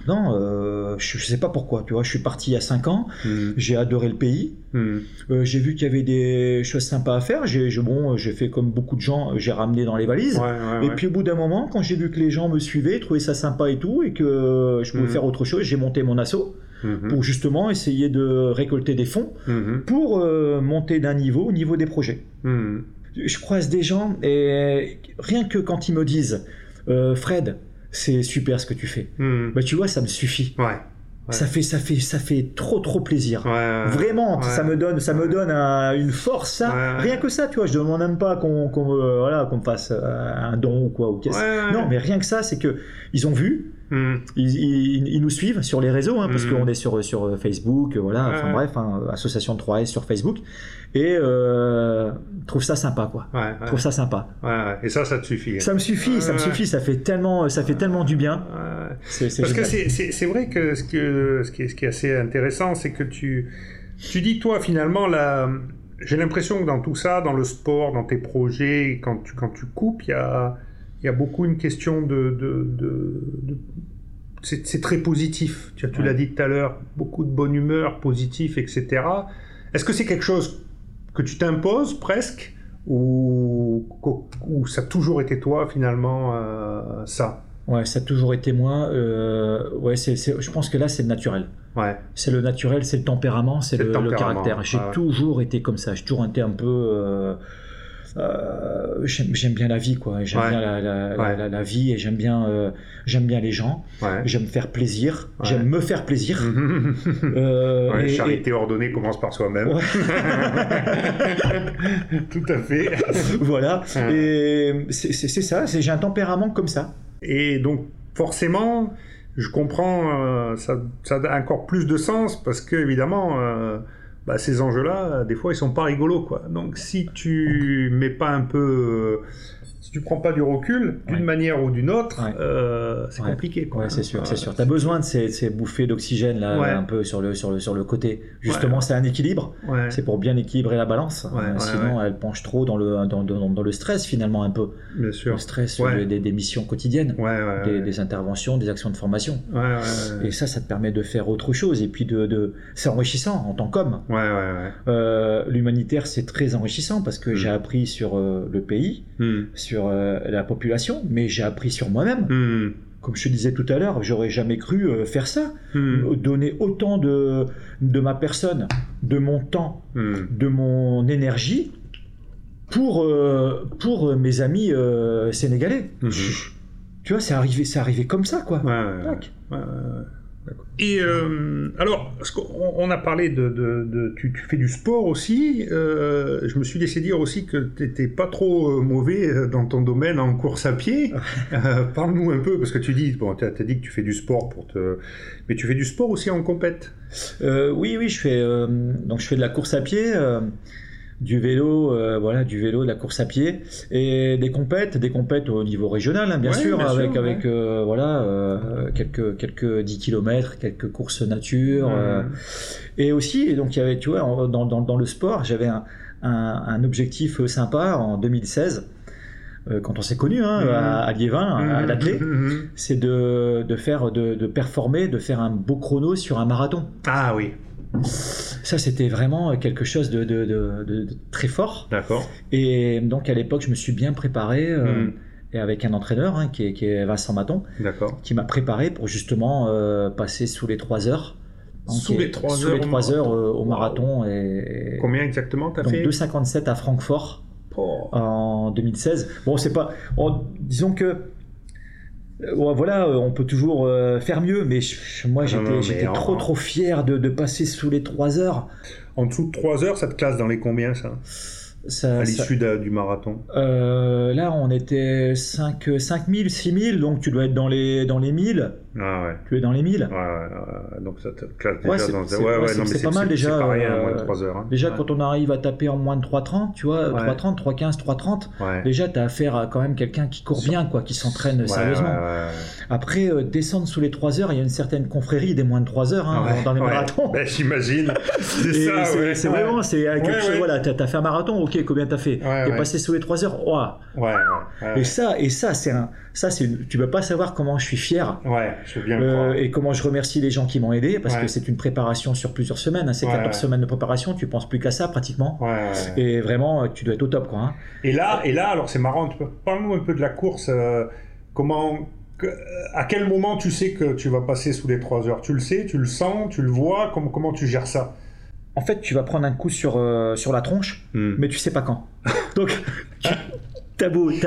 Non, euh, je, je sais pas pourquoi. Tu vois, je suis parti il y a 5 ans. Hmm. J'ai adoré le pays. Hmm. Euh, j'ai vu qu'il y avait des choses sympas à faire. J'ai bon, j'ai fait comme beaucoup de gens. J'ai ramené dans les valises. Ouais, ouais, Et ouais. puis au bout d'un moment, quand j'ai vu que les gens me suivaient, trouvaient ça sympa et tout, et que je pouvais Mhm. faire autre chose, j'ai monté mon assaut pour justement essayer de récolter des fonds pour euh, monter d'un niveau au niveau des projets. Hmm. Je croise des gens et rien que quand ils me disent euh, Fred, c'est super ce que tu fais. Bah tu vois, ça me suffit. Ouais. Ouais. Ça fait ça fait ça fait trop trop plaisir. Ouais, ouais. Vraiment, ça me donne, ça me donne un- une force, ça. Rien que ça, tu vois. Je demande même pas qu'on qu'on me- voilà, qu'on me fasse euh, un don ou quoi. Ou. Non, mais rien que ça, c'est que ils ont vu, Ils, ils- ils nous suivent sur les réseaux, hein, parce Mhm. qu'on est sur, sur Facebook, voilà, enfin Ouais. bref, hein, association de 3S sur Facebook, et euh, trouvent ça sympa, quoi. Ouais, ouais. Trouve ça sympa. Et ça, ça te suffit. Ça me suffit, ça me suffit, ça fait tellement, ça fait tellement du bien. Ouais. C'est, c'est Parce que génial. c'est- vrai que ce, que ce, qui est, ce qui est assez intéressant, c'est que tu, tu dis, toi, finalement, la, j'ai l'impression que dans tout ça, dans le sport, dans tes projets, quand tu, quand tu coupes, il y a, il y a beaucoup une question de... de, de- de- c'est très positif, tu, tu Ouais. l'as dit tout à l'heure, beaucoup de bonne humeur, positif, etc. Est-ce que c'est quelque chose que tu t'imposes presque ou, ou ça a toujours été toi finalement euh, ça? Ouais, ça a toujours été moi. euh, ouais, c'est- je pense que là, c'est le naturel. Ouais. C'est le naturel, c'est le tempérament, c'est le, caractère. J'ai ouais. toujours été comme ça. J'ai toujours été un peu. euh, euh, j'aime, bien la vie, quoi. J'aime Ouais. bien la, la, la- Ouais. la- la vie et j'aime bien, euh, j'aime bien les gens. Ouais. J'aime faire plaisir. J'aime me faire plaisir. *laughs* Euh, et- charité ordonnée commence par soi-même. *laughs* Tout à fait. et- *laughs* voilà. Et c'est, ça. J'ai un tempérament comme ça. Et donc, forcément, je comprends, euh, ça, ça a encore plus de sens parce que, évidemment, bah, ces enjeux-là, des fois, ils sont pas rigolos, quoi. Donc, si tu mets pas un peu. Si tu prends pas du recul, d'une Ouais. manière ou d'une autre, Ouais. euh, c'est Ouais. compliqué, quoi. C'est sûr, c'est sûr. Euh, T'as besoin de ces, ces bouffées d'oxygène là, un peu sur le, sur le, sur le côté. Justement, c'est un équilibre. C'est pour bien équilibrer la balance. Euh, sinon, elle penche trop dans le, dans, dans- dans le stress, finalement, un peu. Bien sûr. Le stress des, des missions quotidiennes, des, interventions, des actions de formation. Et ça, ça te permet de faire autre chose. Et puis, de, de... c'est enrichissant en tant qu'homme. Euh, L'humanitaire, c'est très enrichissant parce que Mm. j'ai appris sur euh, le pays, Hmm. sur euh, la population, mais j'ai appris sur moi-même. Hmm. Comme je te disais tout à l'heure, j'aurais jamais cru euh, faire ça. Hmm. Donner autant de, de ma personne, de mon temps, Hmm. de mon énergie pour, euh, pour mes amis euh, sénégalais. Tu vois, c'est arrivé, c'est arrivé comme ça, quoi. Ouais, ouais, ouais. Et euh, alors, on a parlé de, de, de- tu, tu fais du sport aussi. euh, je me suis laissé dire aussi que tu n'étais pas trop euh, mauvais dans ton domaine en course à pied. *laughs* Euh, Parle-nous un peu, parce que tu dis, bon, tu as, dit que tu fais du sport pour te, mais tu fais du sport aussi en compète? Oui, oui, je fais, donc je fais de la course à pied, du vélo, euh, voilà, du vélo, de la course à pied, et des compètes, des compètes au niveau régional, hein, bien Ouais, sûr, bien avec, euh, voilà, euh, quelques, quelques 10 km, quelques courses nature. Mmh. Et aussi, donc il y avait, tu vois, en- dans, dans, dans le sport, j'avais un, un, un objectif sympa en 2016, euh, quand on s'est connus hein, Mhm. à, à Liévin, à Mhm, l'athlé, mhm. c'est de, de faire, de, de performer, de faire un beau chrono sur un marathon. Ah oui, Ça, c'était vraiment quelque chose de, de, de- de- de très fort. d'accord. Et donc, à l'époque, je me suis bien préparé, euh, Mhm. et avec un entraîneur hein, qui, est, qui est Vincent Maton, qui m'a préparé pour justement euh, passer sous les 3 heures. Donc, Sous les trois sous heures les au trois heures, marathon. euh, au Wow. marathon. Et, Combien exactement t'as donc fait 2,57 à Francfort Oh. en 2016. Bon, c'est pas. on- disons que. Euh, ouais, Voilà, euh, on peut toujours euh, faire mieux, mais je- moi j'étais trop en- trop fier de, de passer sous les 3 heures. En dessous de 3 heures, ça te classe dans les combien ça? Ça, À l'issue du marathon Euh, là, on était 5, 5000, 6000, donc tu dois être dans les, dans les 1000. Ah ouais. Tu es dans les 1000. Ouais, donc ça te classe déjà c'est- dans c'est- c'est- non, mais c'est pas mal c'est- déjà, C'est pas rien, euh, moins de 3 heures. hein. Déjà, quand on arrive à taper en moins de 3,30, tu vois, Ouais. 3,30, 3,15, 3,30, Ouais. déjà, tu as affaire à quand même quelqu'un qui court bien, quoi, qui s'entraîne sérieusement. Après, euh, descendre sous les 3 heures, il y a une certaine confrérie des moins de 3 heures hein, dans les marathons. Ben, J'imagine. *laughs* C'est ça, c'est c'est vraiment, c'est quelque chose, voilà, t'as as fait un marathon, ok, combien t'as fait? T'es passé sous les 3 heures, ouah. Ouais, ouais. ouais. Et ça, et ça, c'est un, ça, c'est, une- tu peux pas savoir comment je suis fier. Ouais, je veux bien le euh, et comment je remercie les gens qui m'ont aidé parce Ouais. que c'est une préparation sur plusieurs semaines. hein. C'est Ouais, 14 ouais. semaines de préparation, tu penses plus qu'à ça pratiquement. Ouais. Et vraiment, euh, tu dois être au top, quoi. hein. Et là, et là, alors c'est marrant, parle-nous un peu de la course. euh, comment, à quel moment tu sais que tu vas passer sous les 3 heures? Tu le sais, tu le sens, tu le vois? Comment, comment tu gères ça? En fait, tu vas prendre un coup sur, euh, sur la tronche, Hmm. mais tu sais pas quand. *laughs* Donc, tu- *laughs*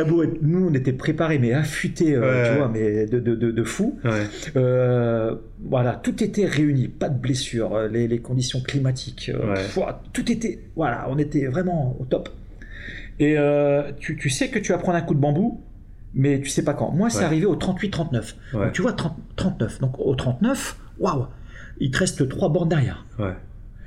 beau être- nous, on était préparés, mais affûtés, euh, Ouais. tu vois, mais de, de, de, de fou. Ouais. Euh, voilà, tout était réuni, pas de blessures, euh, les, les conditions climatiques, euh, Ouais. ouah, tout était, voilà, on était vraiment au top. Et tu, tu sais que tu vas prendre un coup de bambou, mais tu sais pas quand. Moi, c'est arrivé au 38-39. Ouais. Donc, tu vois, 30 39. Donc au 39, waouh, il te reste trois bornes derrière.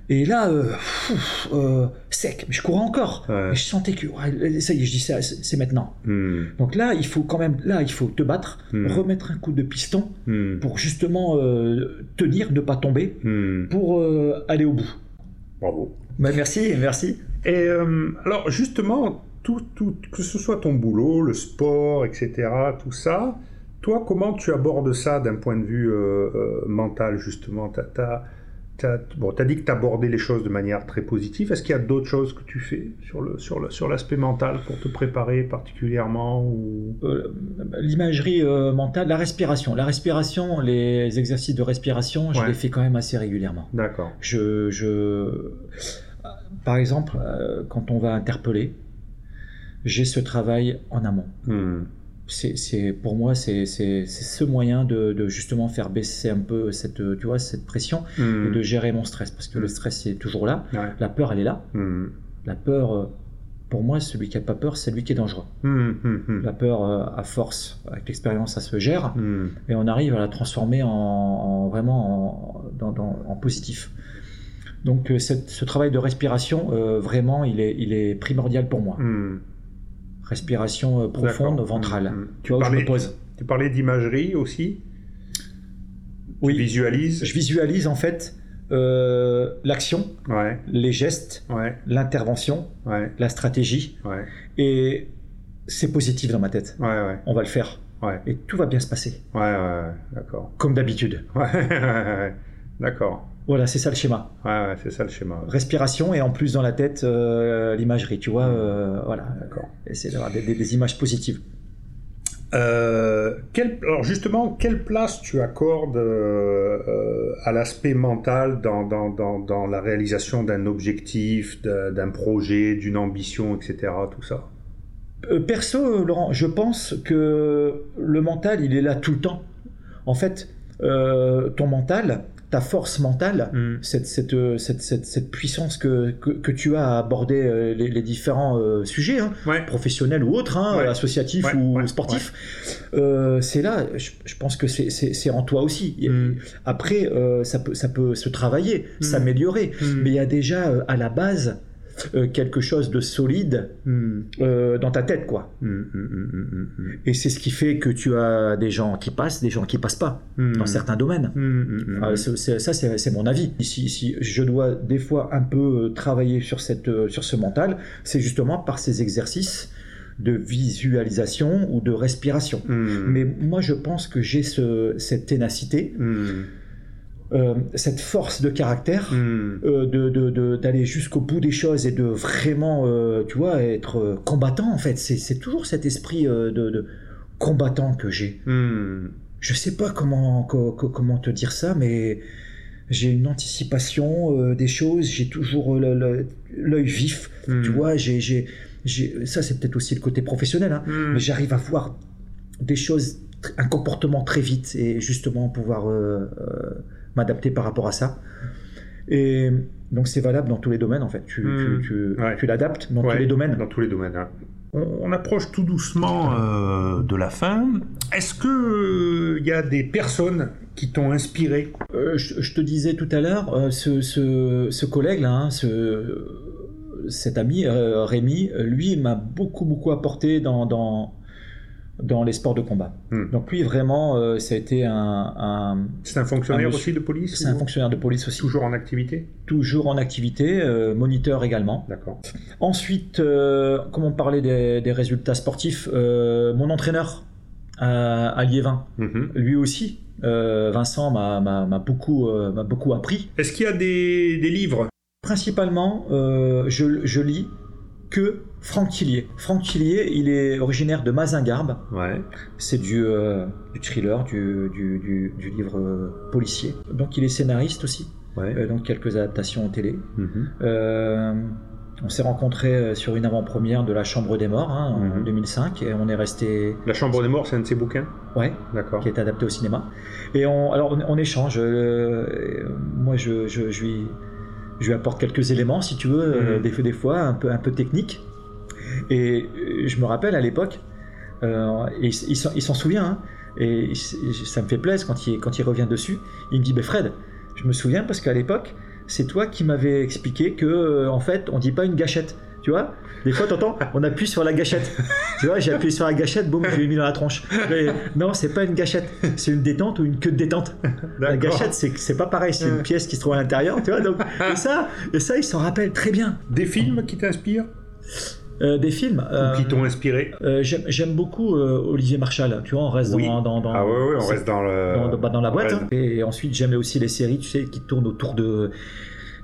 Et là, euh, pff, euh, sec, mais je courais encore. Ouais. Je sentais que, ouais, ça y est, je dis ça, c'est maintenant. Hmm. Donc là, il faut quand même, là, il faut te battre, Hmm. remettre un coup de piston Hmm. pour justement euh, tenir, ne pas tomber, pour aller au bout. Bravo. Bah, merci, merci. Et alors justement, tout, tout, que ce soit ton boulot, le sport, etc., tout ça, toi, comment tu abordes ça d'un point de vue mental, justement? T'as, t'as- bon, t'as dit que tu abordé les choses de manière très positive. Est-ce qu'il y a d'autres choses que tu fais sur, le, sur, le, sur l'aspect mental pour te préparer particulièrement ou... Euh, L'imagerie euh, mentale, la respiration. La respiration, les exercices de respiration, je les fais quand même assez régulièrement. D'accord. Je, je... Par exemple, euh, quand on va interpeller, j'ai ce travail en amont. Hmm. C'est, c'est- pour moi, c'est, c'est- c'est ce moyen de, de justement faire baisser un peu cette, tu vois, cette pression Hmm. et de gérer mon stress. Parce que le stress est toujours là. Ouais. La peur, elle est là. Hmm. La peur, euh, pour moi, celui qui n'a pas peur, c'est lui qui est dangereux. Hmm, hmm, hmm. La peur, euh, à force, avec l'expérience, ça se gère. Hmm. Et on arrive à la transformer en, en- vraiment en, dans- dans- en positif. Donc euh, cette- ce travail de respiration, euh, vraiment, il est, il est primordial pour moi. Respiration euh, profonde, ventrale. Hmm, hmm. Tu vois où je parlais- me pose Tu parlais d'imagerie aussi? Oui. Tu visualises? Je visualise en fait euh, l'action, Ouais, les gestes, ouais, l'intervention, ouais, la stratégie. Et c'est positif dans ma tête. ouais, ouais, On va le faire. ouais, Et tout va bien se passer. ouais, ouais, ouais, d'accord. Comme d'habitude. *laughs* Ouais, ouais, ouais, d'accord. Voilà, c'est ça le schéma. Ouais, ouais, c'est ça le schéma. Respiration et en plus dans la tête, euh, l'imagerie. Tu vois, euh, voilà. D'accord. Essayer d'avoir des, des- des images positives. Euh, quel- alors justement, quelle place tu accordes euh, à l'aspect mental dans, dans, dans, dans la réalisation d'un objectif, d'un projet, d'une ambition, etc. Tout ça? Perso, Laurent, je pense que le mental, il est là tout le temps. En fait, ton mental, ta force mentale, cette, cette, euh, cette, cette, cette puissance que, que, que tu as à aborder euh, les, les différents euh, sujets, hein, Ouais. professionnels ou autres, hein, Ouais. associatifs Ouais, ou sportifs, euh, c'est là, je, je pense que c'est- en toi aussi. Mm. Après, euh, ça, peut, ça peut se travailler, Mm. s'améliorer, Mm. mais il y a déjà à la base euh, quelque chose de solide Mm. euh, dans ta tête, quoi. Mm, mm, mm, mm, mm, Et c'est ce qui fait que tu as des gens qui passent, des gens qui passent pas dans certains domaines. C'est- ça, c'est mon avis. Si, si je dois des fois un peu euh, travailler sur, cette, sur ce mental, c'est justement par ces exercices de visualisation ou de respiration. Mais moi, je pense que j'ai ce, cette ténacité. Euh, cette force de caractère. Mm. euh, de- d'aller jusqu'au bout des choses et de vraiment, euh, tu vois, être combattant en fait. C'est toujours cet esprit de, de combattant que j'ai. Mm. Je sais pas comment, co- co- comment te dire ça, mais j'ai une anticipation des choses, j'ai toujours l'œil vif, Mm. tu vois, j'ai, ça c'est peut-être aussi le côté professionnel, hein, mais j'arrive à voir des choses, un comportement très vite et justement pouvoir euh, euh, m'adapter par rapport à ça. Et donc c'est valable dans tous les domaines en fait, tu, tu, tu, Ouais. tu l'adaptes dans Ouais, tous les domaines. Dans tous les domaines. hein. On, approche tout doucement euh, de la fin. Est-ce que il y a des personnes qui t'ont inspiré? Je, te disais tout à l'heure, ce, collègue là, hein, cet ami Rémi, lui m'a beaucoup beaucoup apporté dans dans les sports de combat. Hmm. Donc lui, vraiment, euh, ça a été un... c'est un fonctionnaire aussi de police C'est un fonctionnaire de police aussi. Toujours en activité Toujours en activité, euh, moniteur également. D'accord. Ensuite, euh, comme on parlait des, résultats sportifs, mon entraîneur à, Liévin, mhm. lui aussi, Vincent m'a beaucoup, beaucoup appris. Est-ce qu'il y a des, livres Principalement, je, je lis que Franck Tillier. Franck Tillier, il est originaire de Mazingarbe. Ouais. C'est du, euh, du, thriller, du, du, du, livre euh, policier. Donc il est scénariste aussi. Ouais. Euh, donc quelques adaptations en télé. Mhm. on s'est rencontrés sur une avant-première de La Chambre des Morts hein, en 2005 mhm. et on est resté. La Chambre des Morts, c'est un de ses bouquins? Ouais. D'accord. Qui est adapté au cinéma. Et on, alors on, échange. moi, je, je, je lui je lui apporte quelques éléments, si tu veux, euh, mhm. des, des, fois un peu, un peu techniques. Et euh, je me rappelle à l'époque, euh, il, s'en souvient, hein, et ça me fait plaisir quand il, quand il revient dessus. Il me dit, ben Fred, je me souviens parce qu'à l'époque, c'est toi qui m'avais expliqué que, en fait, on dit pas une gâchette. Tu vois Des fois, t'entends, on appuie sur la gâchette. Tu vois, j'ai appuyé sur la gâchette, boum, je l'ai mis dans la tronche. Mais non, c'est pas une gâchette, c'est une détente ou une queue de détente. La gâchette, c'est pas pareil, c'est une pièce qui se trouve à l'intérieur, tu vois. Donc, et ça, et ça, il s'en rappelle très bien. Des films qui t'inspirent? Euh, des films euh, qui t'ont inspiré euh, J'aime beaucoup Olivier Marchal. Tu vois, on reste dans, dans, dans, Ah oui, on reste dans le dans, la boîte. Et ensuite, j'aime aussi les séries, tu sais, qui tournent autour de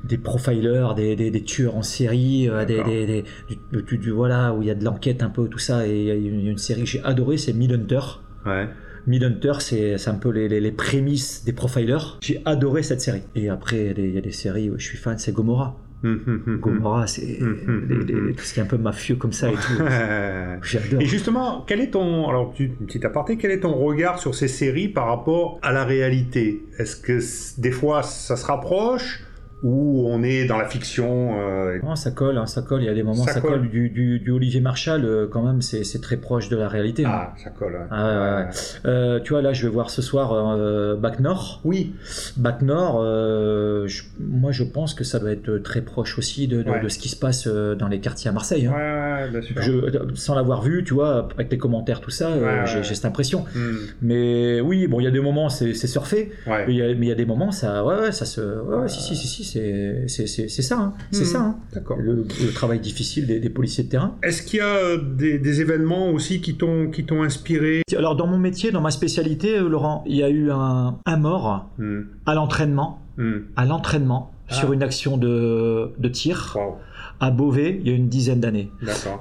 des profilers, des, des, tueurs en série, euh, des, des, du, du, voilà, où il y a de l'enquête un peu, tout ça. Et il y a une, série que j'ai adorée, c'est Midhunter. Ouais. Midhunter, c'est un peu les, les, prémices des profilers. J'ai adoré cette série. Et après, il y a des séries où je suis fan, c'est Gomorrah. Gomorrah, c'est tout ce qui est un peu mafieux comme ça et tout. *laughs* J'adore. Et justement, quel est ton, alors une petite aparté, quel est ton regard sur ces séries par rapport à la réalité? Est-ce que des fois ça se rapproche? Où on est dans la fiction. Euh, non, ça colle, hein, ça colle. Il y a des moments, ça, colle. Du, du, du, Olivier Marshall, euh, quand même, c'est très proche de la réalité. Hein. Ah, ça colle. Ah, ouais, euh, tu vois, là, je vais voir ce soir Bac Nord. Oui. Bac Nord, moi, je pense que ça doit être très proche aussi de, de, ce qui se passe dans les quartiers à Marseille. Hein. Ouais, bien sûr. Je, sans l'avoir vu, tu vois, avec les commentaires, tout ça, j'ai cette impression. Hmm. Mais oui, bon, il y a des moments, c'est surfé. Mais il y, a des moments, ça, ouais, ça se, ouais, si, si, si, si c'est ça. Hein. C'est ça. Hein. D'accord. Le, travail difficile des, policiers de terrain. Est-ce qu'il y a euh, des, événements aussi qui t'ont inspiré? Alors, dans mon métier, dans ma spécialité, euh, Laurent, il y a eu un, mort hmm. à l'entraînement. Hmm. À l'entraînement ah. sur une action de, de tir à Beauvais il y a une dizaine d'années.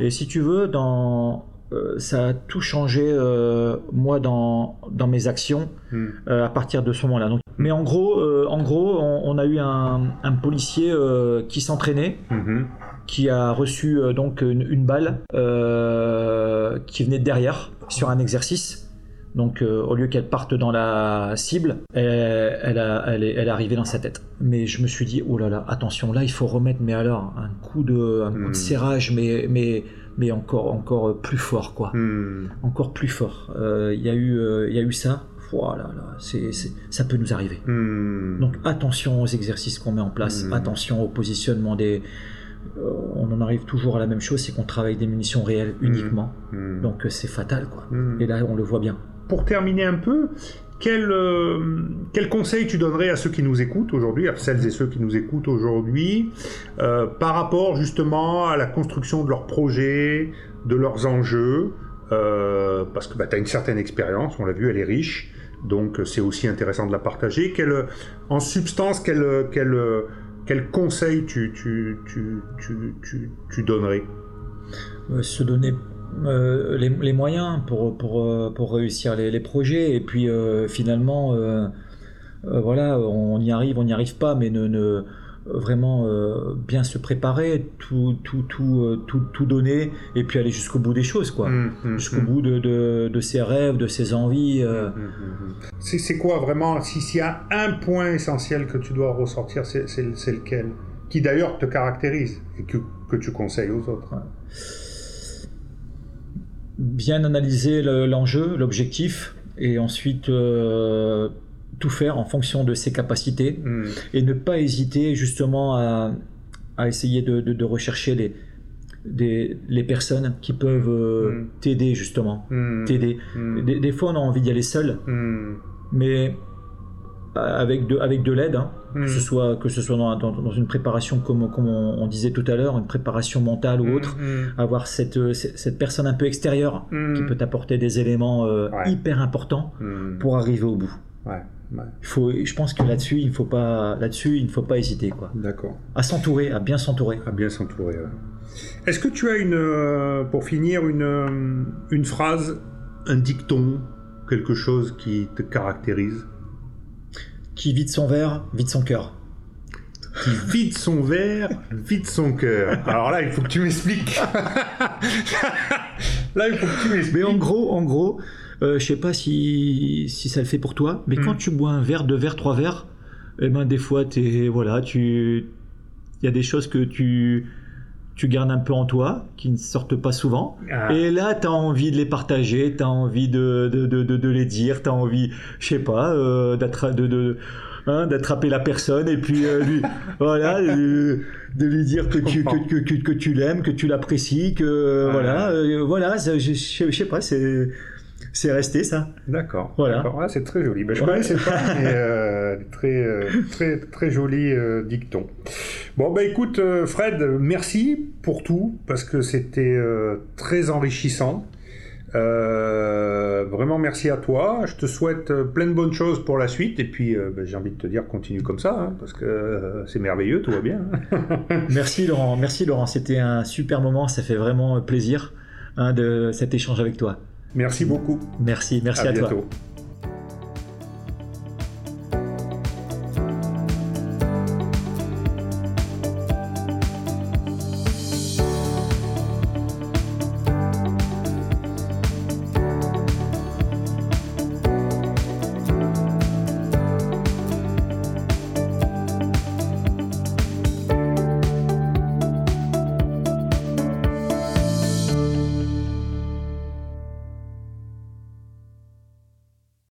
Et si tu veux, dans euh, ça a tout changé, euh, moi, dans, dans mes actions hmm. euh, à partir de ce moment-là. mais en gros, en gros on, a eu un, un policier qui s'entraînait. Hmm. qui a reçu donc une, balle qui venait de derrière sur un exercice. Donc, au lieu qu'elle parte dans la cible, elle, elle, elle, est, elle, est, arrivée dans sa tête. Mais je me suis dit, oh là là, attention, là, il faut remettre, mais alors, un coup de, un coup de hmm. serrage, mais, mais mais encore, encore plus fort, quoi. Hmm. Encore plus fort. Il euh, y, a eu, euh, y a eu ça. Voilà, là, c'est, ça peut nous arriver. Hmm. Donc attention aux exercices qu'on met en place, hmm. attention au positionnement des. Euh, on en arrive toujours à la même chose, c'est qu'on travaille des munitions réelles uniquement. Donc c'est fatal, quoi. Et là, on le voit bien. Pour terminer un peu, quel, euh, quel, conseil tu donnerais à ceux qui nous écoutent aujourd'hui, à celles et ceux qui nous écoutent aujourd'hui, euh, par rapport justement à la construction de leurs projets, de leurs enjeux euh, Parce que bah, tu as une certaine expérience, on l'a vu, elle est riche, donc c'est aussi intéressant de la partager. Quel, en substance, quel, quel, quel conseil tu, tu, tu, tu donnerais? Se donner euh, les, moyens pour, pour, euh, pour réussir les, projets. Et puis euh, finalement voilà on y arrive on n'y arrive pas mais ne, vraiment bien se préparer tout tout, tout, tout, tout donner et puis aller jusqu'au bout des choses quoi. Mmh, mmh, jusqu'au mmh. bout de, de, de, ses rêves de ses envies c'est quoi vraiment s'il y a un point essentiel que tu dois ressortir c'est lequel? Qui d'ailleurs te caractérise et que, que tu conseilles aux autres bien analyser l'enjeu, l'objectif, et ensuite euh, tout faire en fonction de ses capacités, hmm. et ne pas hésiter justement à, essayer de, rechercher les, les personnes qui peuvent euh, hmm. t'aider justement, hmm. t'aider. Des, fois on a envie d'y aller seul, mais avec de, avec de l'aide, hein, que ce soit, que ce soit dans, dans, une préparation comme, comme on, disait tout à l'heure, une préparation mentale ou hmm, autre, hmm. avoir cette, cette personne un peu extérieure qui peut apporter des éléments euh, hyper importants pour arriver au bout. Ouais. Il faut, je pense que là-dessus, il ne faut pas, là-dessus, il ne faut pas hésiter, quoi. D'accord. À s'entourer, à bien s'entourer. À bien s'entourer. Est-ce que tu as une, euh, pour finir, une, euh, une phrase, un dicton, quelque chose qui te caractérise? Qui vide son verre, vide son cœur. Qui vide son verre, vide son cœur. Alors là, il faut que tu m'expliques. *laughs* là, il faut que tu m'expliques. Mais en gros, en gros, euh, je sais pas si, si ça le fait pour toi, mais quand hmm. tu bois un verre, deux verres, trois verres, eh ben des fois, es, voilà, tu, il y a des choses que tu tu gardes un peu en toi, qui ne sortent pas souvent. Ah. Et là, tu as envie de les partager, tu as envie de, de, de, de, les dire, tu as envie, je sais pas, euh, de, hein, d'attraper la personne et puis euh, lui, *laughs* voilà, de, lui dire que tu, que, que, que, tu l'aimes, que tu l'apprécies, que voilà, euh, voilà, je, je, je sais pas, c'est c'est resté ça. D'accord. Voilà. Ah, c'est très joli. Ben, je ne connaissais pas, *laughs* mais euh, très, euh, très, très joli euh, dicton. Bon, bah écoute, Fred, merci pour tout, parce que c'était très enrichissant. vraiment merci à toi. Je te souhaite plein de bonnes choses pour la suite. Et puis, ben, j'ai envie de te dire, continue comme ça, hein, parce que c'est merveilleux, tout va bien. *laughs* merci Laurent. Merci Laurent. C'était un super moment. Ça fait vraiment plaisir hein, de cet échange avec toi. Merci beaucoup. Merci, merci à, à toi.